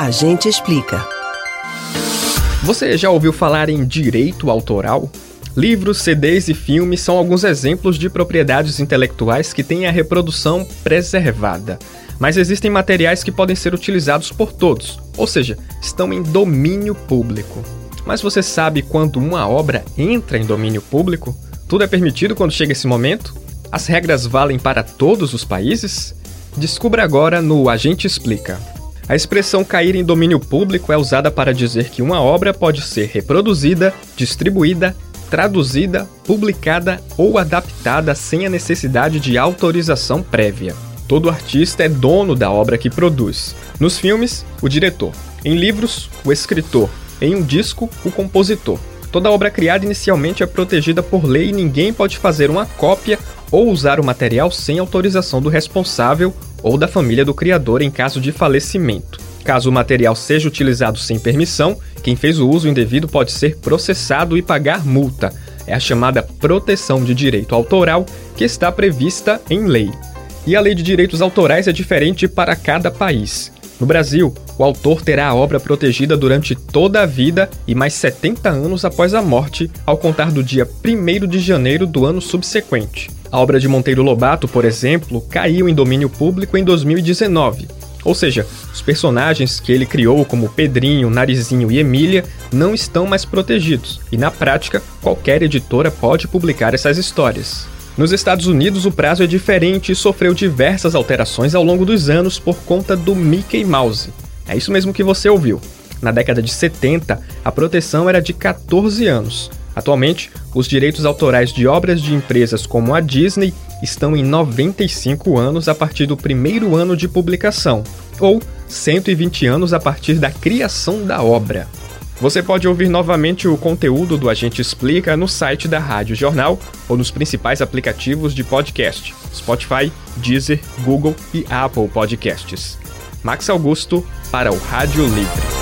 A gente explica. Você já ouviu falar em direito autoral? Livros, CDs e filmes são alguns exemplos de propriedades intelectuais que têm a reprodução preservada. Mas existem materiais que podem ser utilizados por todos, ou seja, estão em domínio público. Mas você sabe quando uma obra entra em domínio público? Tudo é permitido quando chega esse momento? As regras valem para todos os países? Descubra agora no Agente Explica. A expressão cair em domínio público é usada para dizer que uma obra pode ser reproduzida, distribuída, traduzida, publicada ou adaptada sem a necessidade de autorização prévia. Todo artista é dono da obra que produz. Nos filmes, o diretor. Em livros, o escritor. Em um disco, o compositor. Toda obra criada inicialmente é protegida por lei e ninguém pode fazer uma cópia ou usar o material sem autorização do responsável ou da família do criador em caso de falecimento. Caso o material seja utilizado sem permissão, quem fez o uso indevido pode ser processado e pagar multa. É a chamada proteção de direito autoral que está prevista em lei. E a lei de direitos autorais é diferente para cada país. No Brasil, o autor terá a obra protegida durante toda a vida e mais 70 anos após a morte, ao contar do dia 1 de janeiro do ano subsequente. A obra de Monteiro Lobato, por exemplo, caiu em domínio público em 2019. Ou seja, os personagens que ele criou, como Pedrinho, Narizinho e Emília, não estão mais protegidos, e na prática, qualquer editora pode publicar essas histórias. Nos Estados Unidos, o prazo é diferente e sofreu diversas alterações ao longo dos anos por conta do Mickey Mouse. É isso mesmo que você ouviu. Na década de 70, a proteção era de 14 anos. Atualmente, os direitos autorais de obras de empresas como a Disney estão em 95 anos a partir do primeiro ano de publicação, ou 120 anos a partir da criação da obra. Você pode ouvir novamente o conteúdo do Agente Explica no site da Rádio Jornal ou nos principais aplicativos de podcast: Spotify, Deezer, Google e Apple Podcasts. Max Augusto para o Rádio Livre.